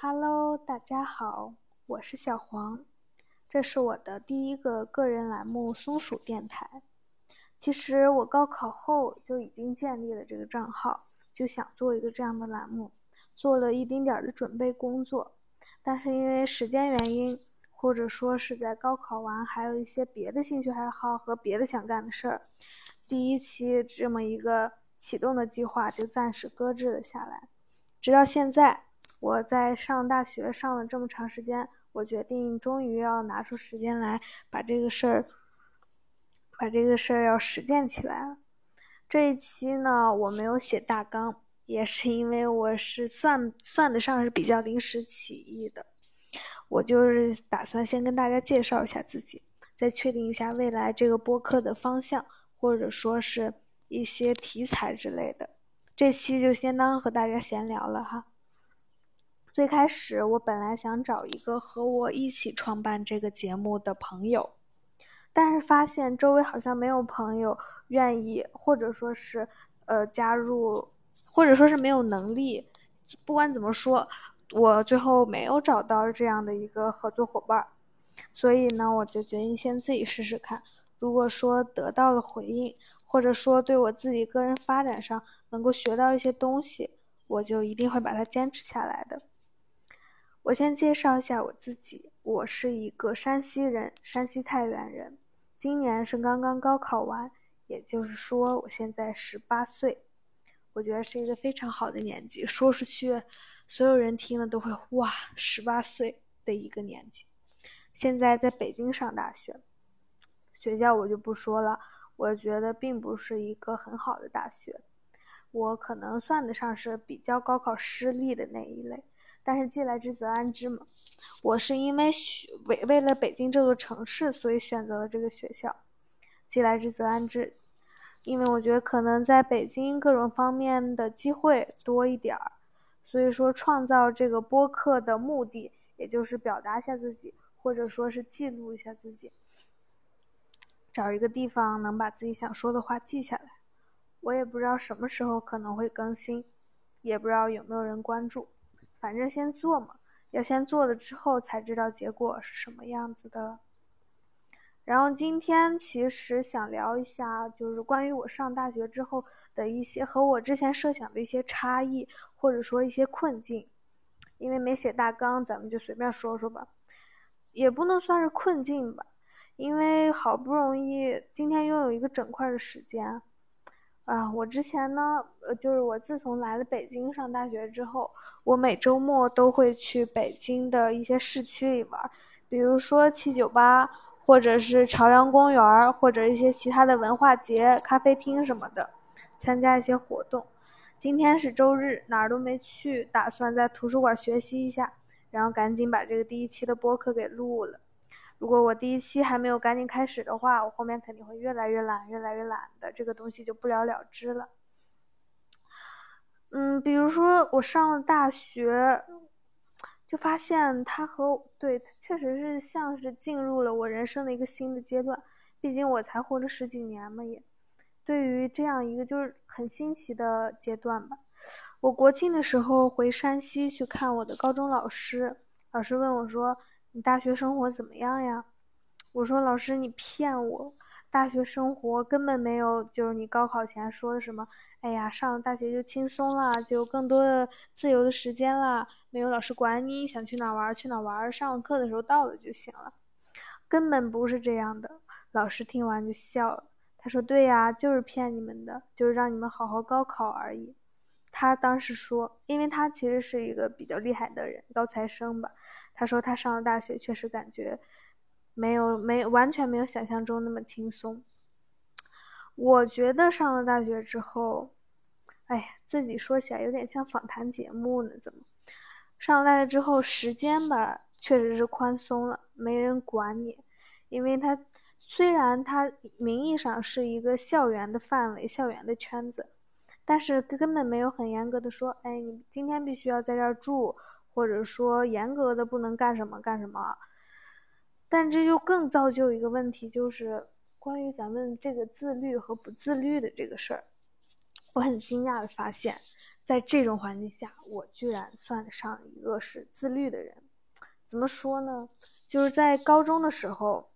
Hello，大家好，我是小黄，这是我的第一个个人栏目松鼠电台。其实我高考后就已经建立了这个账号，就想做一个这样的栏目，做了一丁点儿的准备工作，但是因为时间原因，或者说是在高考完还有一些别的兴趣爱好和别的想干的事儿，第一期这么一个启动的计划就暂时搁置了下来，直到现在。我在上大学上了这么长时间，我决定终于要拿出时间来把这个事儿，把这个事儿要实践起来了。这一期呢，我没有写大纲，也是因为我是算算得上是比较临时起意的。我就是打算先跟大家介绍一下自己，再确定一下未来这个播客的方向，或者说是一些题材之类的。这期就先当和大家闲聊了哈。最开始我本来想找一个和我一起创办这个节目的朋友，但是发现周围好像没有朋友愿意，或者说是呃加入，或者说是没有能力。不管怎么说，我最后没有找到这样的一个合作伙伴，所以呢，我就决定先自己试试看。如果说得到了回应，或者说对我自己个人发展上能够学到一些东西，我就一定会把它坚持下来的。我先介绍一下我自己，我是一个山西人，山西太原人，今年是刚刚高考完，也就是说我现在十八岁，我觉得是一个非常好的年纪，说出去，所有人听了都会哇，十八岁的一个年纪。现在在北京上大学，学校我就不说了，我觉得并不是一个很好的大学，我可能算得上是比较高考失利的那一类。但是既来之则安之嘛，我是因为为为了北京这座城市，所以选择了这个学校。既来之则安之，因为我觉得可能在北京各种方面的机会多一点儿，所以说创造这个播客的目的，也就是表达一下自己，或者说是记录一下自己，找一个地方能把自己想说的话记下来。我也不知道什么时候可能会更新，也不知道有没有人关注。反正先做嘛，要先做了之后才知道结果是什么样子的。然后今天其实想聊一下，就是关于我上大学之后的一些和我之前设想的一些差异，或者说一些困境。因为没写大纲，咱们就随便说说吧，也不能算是困境吧，因为好不容易今天拥有一个整块的时间。啊，我之前呢，呃，就是我自从来了北京上大学之后，我每周末都会去北京的一些市区里玩，比如说七九八，或者是朝阳公园，或者一些其他的文化节、咖啡厅什么的，参加一些活动。今天是周日，哪儿都没去，打算在图书馆学习一下，然后赶紧把这个第一期的播客给录了。如果我第一期还没有赶紧开始的话，我后面肯定会越来越懒，越来越懒的，这个东西就不了了之了。嗯，比如说我上了大学，就发现它和对，确实是像是进入了我人生的一个新的阶段。毕竟我才活了十几年嘛，也对于这样一个就是很新奇的阶段吧。我国庆的时候回山西去看我的高中老师，老师问我说。你大学生活怎么样呀？我说老师，你骗我，大学生活根本没有，就是你高考前说的什么？哎呀，上了大学就轻松了，就有更多的自由的时间了，没有老师管你，想去哪玩去哪玩，上课的时候到了就行了，根本不是这样的。老师听完就笑了，他说：“对呀，就是骗你们的，就是让你们好好高考而已。”他当时说，因为他其实是一个比较厉害的人，高材生吧。他说他上了大学，确实感觉没有没完全没有想象中那么轻松。我觉得上了大学之后，哎呀，自己说起来有点像访谈节目呢。怎么？上了大学之后，时间吧确实是宽松了，没人管你。因为他虽然他名义上是一个校园的范围、校园的圈子，但是根本没有很严格的说，哎，你今天必须要在这儿住。或者说严格的不能干什么干什么，但这就更造就一个问题，就是关于咱们这个自律和不自律的这个事儿。我很惊讶的发现，在这种环境下，我居然算得上一个是自律的人。怎么说呢？就是在高中的时候，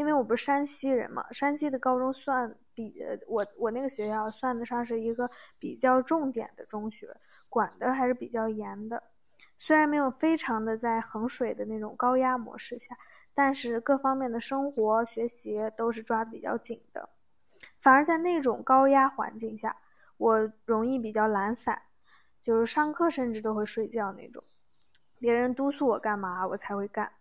因为我不是山西人嘛，山西的高中算比我我那个学校算得上是一个比较重点的中学，管的还是比较严的。虽然没有非常的在衡水的那种高压模式下，但是各方面的生活学习都是抓的比较紧的。反而在那种高压环境下，我容易比较懒散，就是上课甚至都会睡觉那种。别人督促我干嘛，我才会干。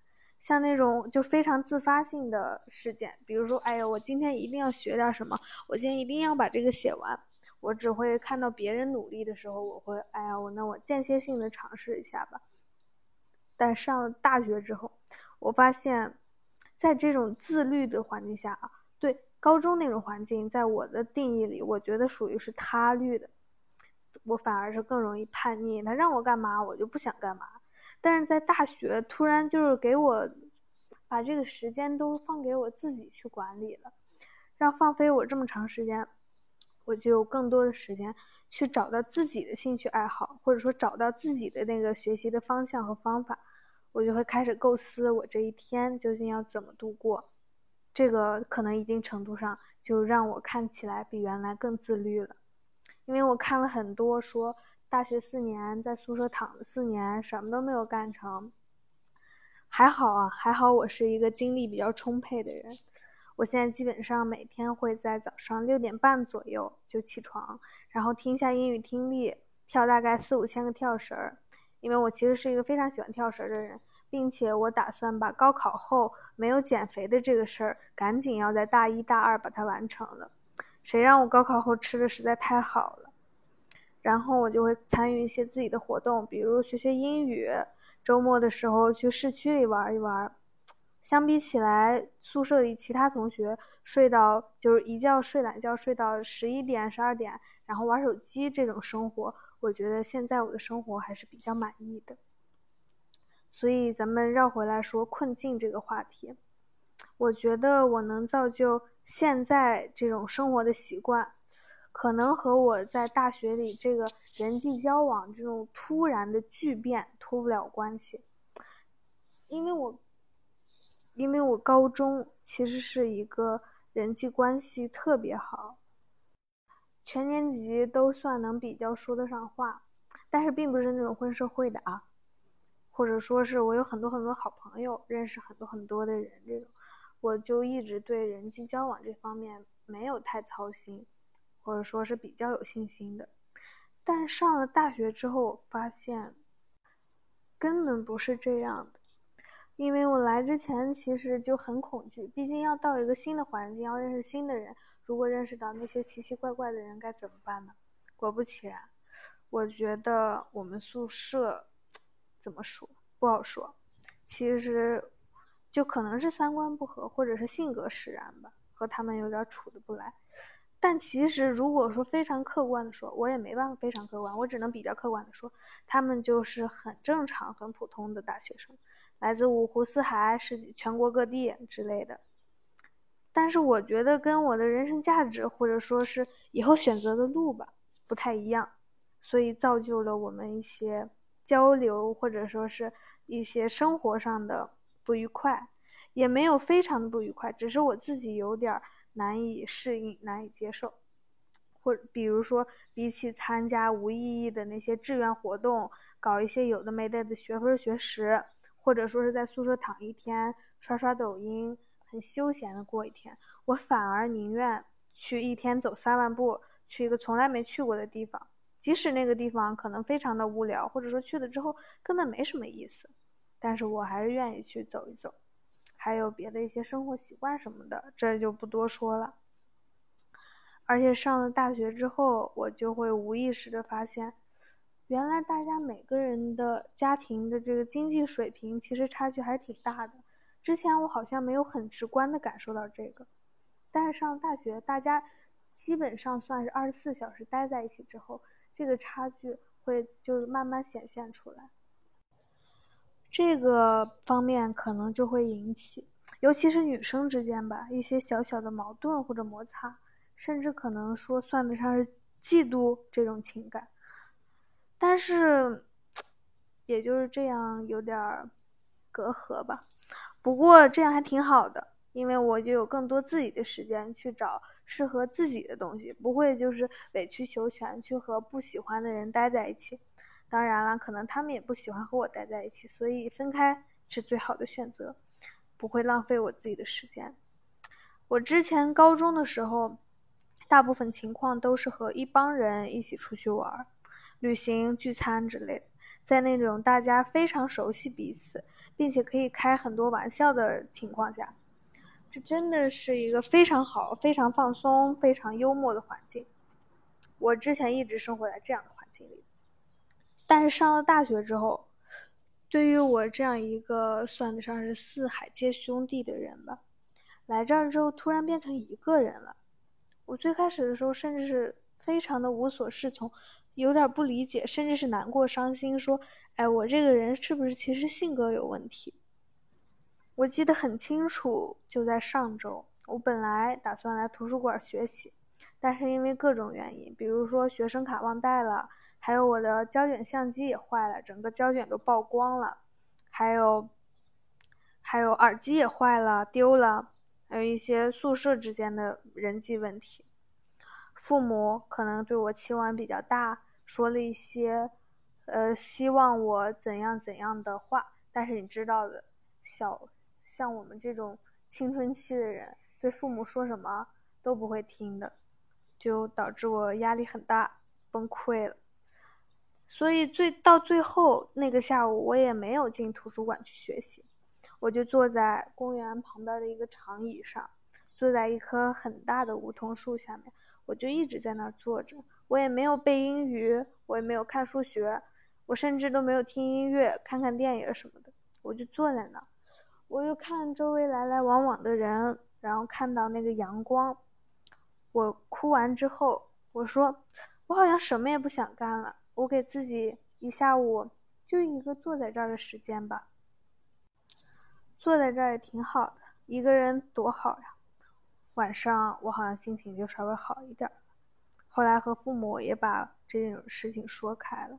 像那种就非常自发性的事件，比如说，哎呀，我今天一定要学点什么，我今天一定要把这个写完。我只会看到别人努力的时候，我会，哎呀，我那我间歇性的尝试一下吧。但上了大学之后，我发现，在这种自律的环境下啊，对高中那种环境，在我的定义里，我觉得属于是他律的，我反而是更容易叛逆。他让我干嘛，我就不想干嘛。但是在大学，突然就是给我把这个时间都放给我自己去管理了，让放飞我这么长时间。我就有更多的时间去找到自己的兴趣爱好，或者说找到自己的那个学习的方向和方法，我就会开始构思我这一天究竟要怎么度过。这个可能一定程度上就让我看起来比原来更自律了，因为我看了很多说大学四年在宿舍躺了四年，什么都没有干成。还好啊，还好我是一个精力比较充沛的人。我现在基本上每天会在早上六点半左右就起床，然后听一下英语听力，跳大概四五千个跳绳儿。因为我其实是一个非常喜欢跳绳的人，并且我打算把高考后没有减肥的这个事儿，赶紧要在大一大二把它完成了。谁让我高考后吃的实在太好了，然后我就会参与一些自己的活动，比如学学英语，周末的时候去市区里玩一玩。相比起来，宿舍里其他同学睡到就是一觉睡懒觉睡到十一点、十二点，然后玩手机这种生活，我觉得现在我的生活还是比较满意的。所以咱们绕回来说困境这个话题，我觉得我能造就现在这种生活的习惯，可能和我在大学里这个人际交往这种突然的巨变脱不了关系，因为我。因为我高中其实是一个人际关系特别好，全年级都算能比较说得上话，但是并不是那种混社会的啊，或者说是我有很多很多好朋友，认识很多很多的人这种，我就一直对人际交往这方面没有太操心，或者说是比较有信心的。但上了大学之后，我发现根本不是这样的。因为我来之前其实就很恐惧，毕竟要到一个新的环境，要认识新的人。如果认识到那些奇奇怪怪的人，该怎么办呢？果不其然，我觉得我们宿舍怎么说不好说。其实就可能是三观不合，或者是性格使然吧，和他们有点处的不来。但其实如果说非常客观的说，我也没办法非常客观，我只能比较客观的说，他们就是很正常、很普通的大学生。来自五湖四海、是全国各地之类的，但是我觉得跟我的人生价值或者说是以后选择的路吧不太一样，所以造就了我们一些交流或者说是一些生活上的不愉快，也没有非常的不愉快，只是我自己有点难以适应、难以接受，或比如说比起参加无意义的那些志愿活动，搞一些有的没的的学分学时。或者说是在宿舍躺一天，刷刷抖音，很休闲的过一天。我反而宁愿去一天走三万步，去一个从来没去过的地方，即使那个地方可能非常的无聊，或者说去了之后根本没什么意思，但是我还是愿意去走一走。还有别的一些生活习惯什么的，这就不多说了。而且上了大学之后，我就会无意识的发现。原来大家每个人的家庭的这个经济水平其实差距还是挺大的。之前我好像没有很直观的感受到这个，但是上了大学，大家基本上算是二十四小时待在一起之后，这个差距会就是慢慢显现出来。这个方面可能就会引起，尤其是女生之间吧，一些小小的矛盾或者摩擦，甚至可能说算得上是嫉妒这种情感。但是，也就是这样有点隔阂吧。不过这样还挺好的，因为我就有更多自己的时间去找适合自己的东西，不会就是委曲求全去和不喜欢的人待在一起。当然了，可能他们也不喜欢和我待在一起，所以分开是最好的选择，不会浪费我自己的时间。我之前高中的时候，大部分情况都是和一帮人一起出去玩、旅行、聚餐之类的，在那种大家非常熟悉彼此，并且可以开很多玩笑的情况下，这真的是一个非常好、非常放松、非常幽默的环境。我之前一直生活在这样的环境里。但是上了大学之后，对于我这样一个算得上是四海皆兄弟的人吧，来这儿之后突然变成一个人了。我最开始的时候甚至是非常的无所适从，有点不理解，甚至是难过、伤心，说：“哎，我这个人是不是其实性格有问题？”我记得很清楚，就在上周，我本来打算来图书馆学习，但是因为各种原因，比如说学生卡忘带了。还有我的胶卷相机也坏了，整个胶卷都曝光了。还有，还有耳机也坏了，丢了。还有一些宿舍之间的人际问题，父母可能对我期望比较大，说了一些，呃，希望我怎样怎样的话。但是你知道的，小像我们这种青春期的人，对父母说什么都不会听的，就导致我压力很大，崩溃了。所以最到最后那个下午，我也没有进图书馆去学习，我就坐在公园旁边的一个长椅上，坐在一棵很大的梧桐树下面，我就一直在那儿坐着。我也没有背英语，我也没有看数学，我甚至都没有听音乐、看看电影什么的，我就坐在那儿，我就看周围来来往往的人，然后看到那个阳光。我哭完之后，我说，我好像什么也不想干了。我给自己一下午就一个坐在这儿的时间吧，坐在这儿也挺好的，一个人多好呀。晚上我好像心情就稍微好一点。后来和父母也把这种事情说开了，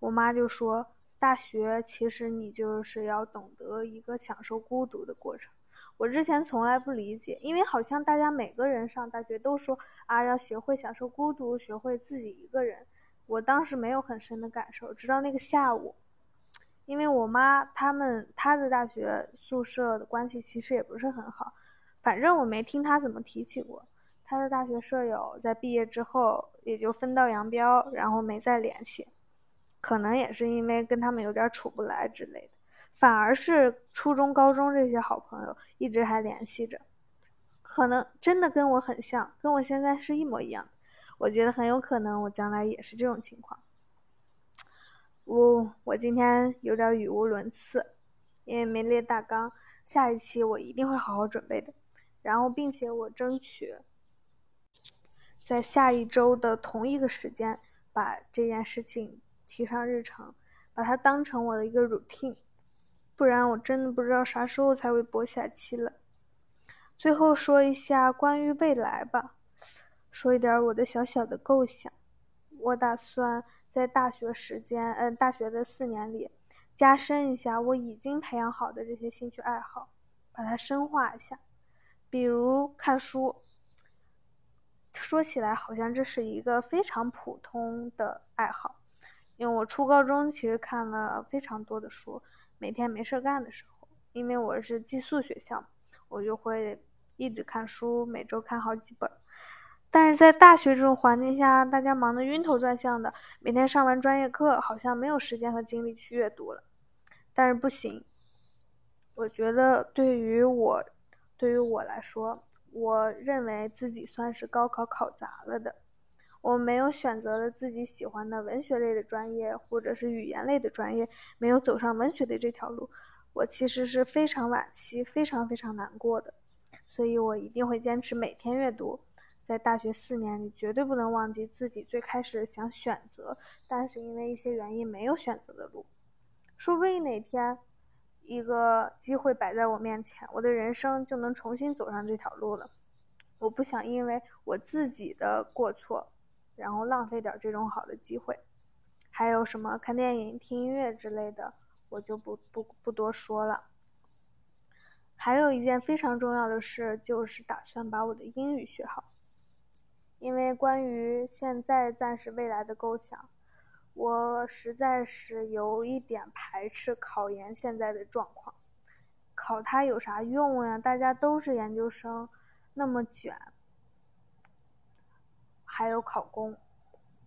我妈就说：“大学其实你就是要懂得一个享受孤独的过程。”我之前从来不理解，因为好像大家每个人上大学都说啊，要学会享受孤独，学会自己一个人。我当时没有很深的感受，直到那个下午，因为我妈他们她的大学宿舍的关系其实也不是很好，反正我没听她怎么提起过。她的大学舍友在毕业之后也就分道扬镳，然后没再联系，可能也是因为跟他们有点处不来之类的。反而是初中、高中这些好朋友一直还联系着，可能真的跟我很像，跟我现在是一模一样。我觉得很有可能，我将来也是这种情况。我我今天有点语无伦次，因为没列大纲。下一期我一定会好好准备的。然后，并且我争取在下一周的同一个时间把这件事情提上日程，把它当成我的一个 routine。不然我真的不知道啥时候才会播下期了。最后说一下关于未来吧。说一点我的小小的构想，我打算在大学时间，嗯，大学的四年里，加深一下我已经培养好的这些兴趣爱好，把它深化一下。比如看书，说起来好像这是一个非常普通的爱好，因为我初高中其实看了非常多的书，每天没事干的时候，因为我是寄宿学校，我就会一直看书，每周看好几本。但是在大学这种环境下，大家忙得晕头转向的，每天上完专业课，好像没有时间和精力去阅读了。但是不行，我觉得对于我，对于我来说，我认为自己算是高考考砸了的。我没有选择了自己喜欢的文学类的专业，或者是语言类的专业，没有走上文学的这条路，我其实是非常惋惜、非常非常难过的。所以我一定会坚持每天阅读。在大学四年里，绝对不能忘记自己最开始想选择，但是因为一些原因没有选择的路。说不定哪天，一个机会摆在我面前，我的人生就能重新走上这条路了。我不想因为我自己的过错，然后浪费掉这种好的机会。还有什么看电影、听音乐之类的，我就不不不多说了。还有一件非常重要的事，就是打算把我的英语学好。因为关于现在、暂时、未来的构想，我实在是有一点排斥考研现在的状况。考它有啥用呀？大家都是研究生，那么卷。还有考公，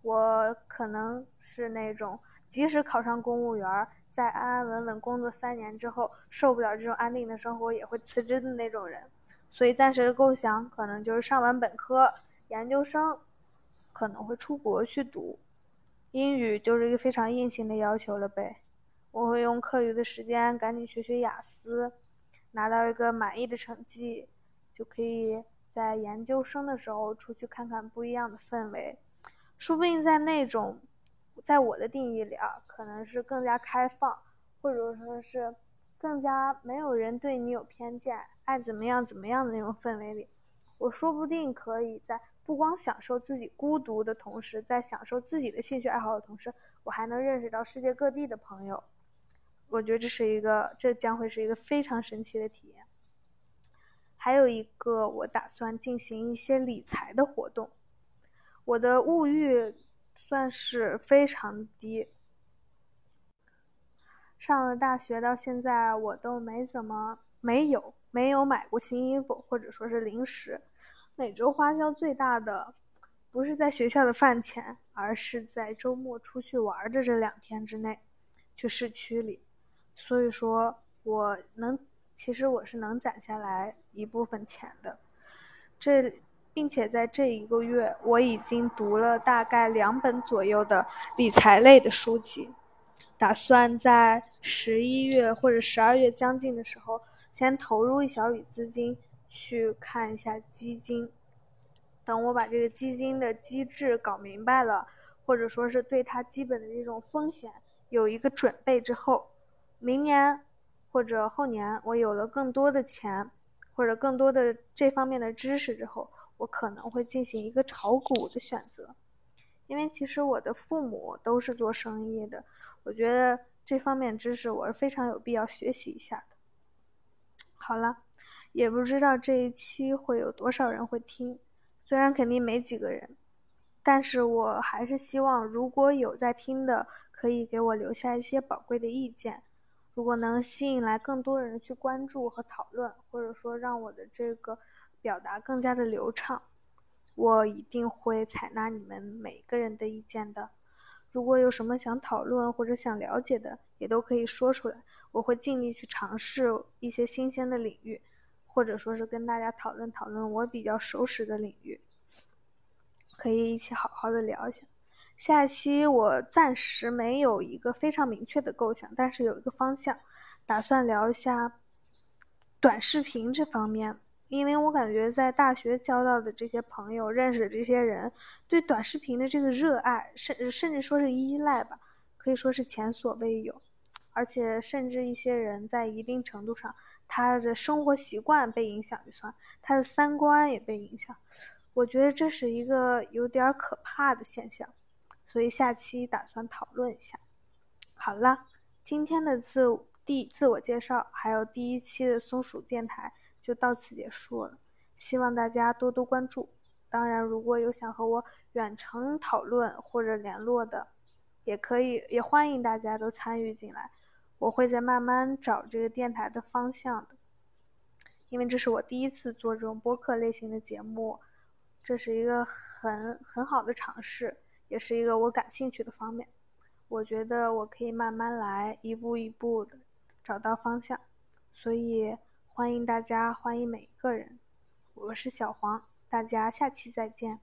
我可能是那种即使考上公务员，在安安稳稳工作三年之后，受不了这种安定的生活，也会辞职的那种人。所以暂时的构想，可能就是上完本科，研究生，可能会出国去读。英语就是一个非常硬性的要求了呗。我会用课余的时间赶紧学学雅思，拿到一个满意的成绩，就可以。在研究生的时候出去看看不一样的氛围，说不定在那种，在我的定义里啊，可能是更加开放，或者说是更加没有人对你有偏见，爱怎么样怎么样的那种氛围里，我说不定可以在不光享受自己孤独的同时，在享受自己的兴趣爱好的同时，我还能认识到世界各地的朋友。我觉得这是一个，这将会是一个非常神奇的体验。还有一个，我打算进行一些理财的活动。我的物欲算是非常低，上了大学到现在，我都没怎么没有没有买过新衣服，或者说是零食。每周花销最大的，不是在学校的饭钱，而是在周末出去玩的这两天之内，去市区里。所以说，我能。其实我是能攒下来一部分钱的，这并且在这一个月我已经读了大概两本左右的理财类的书籍，打算在十一月或者十二月将近的时候，先投入一小笔资金去看一下基金。等我把这个基金的机制搞明白了，或者说是对它基本的这种风险有一个准备之后，明年。或者后年我有了更多的钱，或者更多的这方面的知识之后，我可能会进行一个炒股的选择，因为其实我的父母都是做生意的，我觉得这方面知识我是非常有必要学习一下。好了，也不知道这一期会有多少人会听，虽然肯定没几个人，但是我还是希望如果有在听的，可以给我留下一些宝贵的意见。如果能吸引来更多人去关注和讨论，或者说让我的这个表达更加的流畅，我一定会采纳你们每个人的意见的。如果有什么想讨论或者想了解的，也都可以说出来，我会尽力去尝试一些新鲜的领域，或者说是跟大家讨论讨论我比较熟识的领域，可以一起好好的聊一下。下期我暂时没有一个非常明确的构想，但是有一个方向，打算聊一下短视频这方面。因为我感觉在大学交到的这些朋友、认识的这些人，对短视频的这个热爱，甚甚至说是依赖吧，可以说是前所未有。而且甚至一些人在一定程度上，他的生活习惯被影响就算，他的三观也被影响。我觉得这是一个有点可怕的现象。所以下期打算讨论一下。好了，今天的自第自我介绍还有第一期的松鼠电台就到此结束了，希望大家多多关注。当然，如果有想和我远程讨论或者联络的，也可以，也欢迎大家都参与进来。我会在慢慢找这个电台的方向的，因为这是我第一次做这种播客类型的节目，这是一个很很好的尝试。也是一个我感兴趣的方面，我觉得我可以慢慢来，一步一步的找到方向，所以欢迎大家，欢迎每一个人。我是小黄，大家下期再见。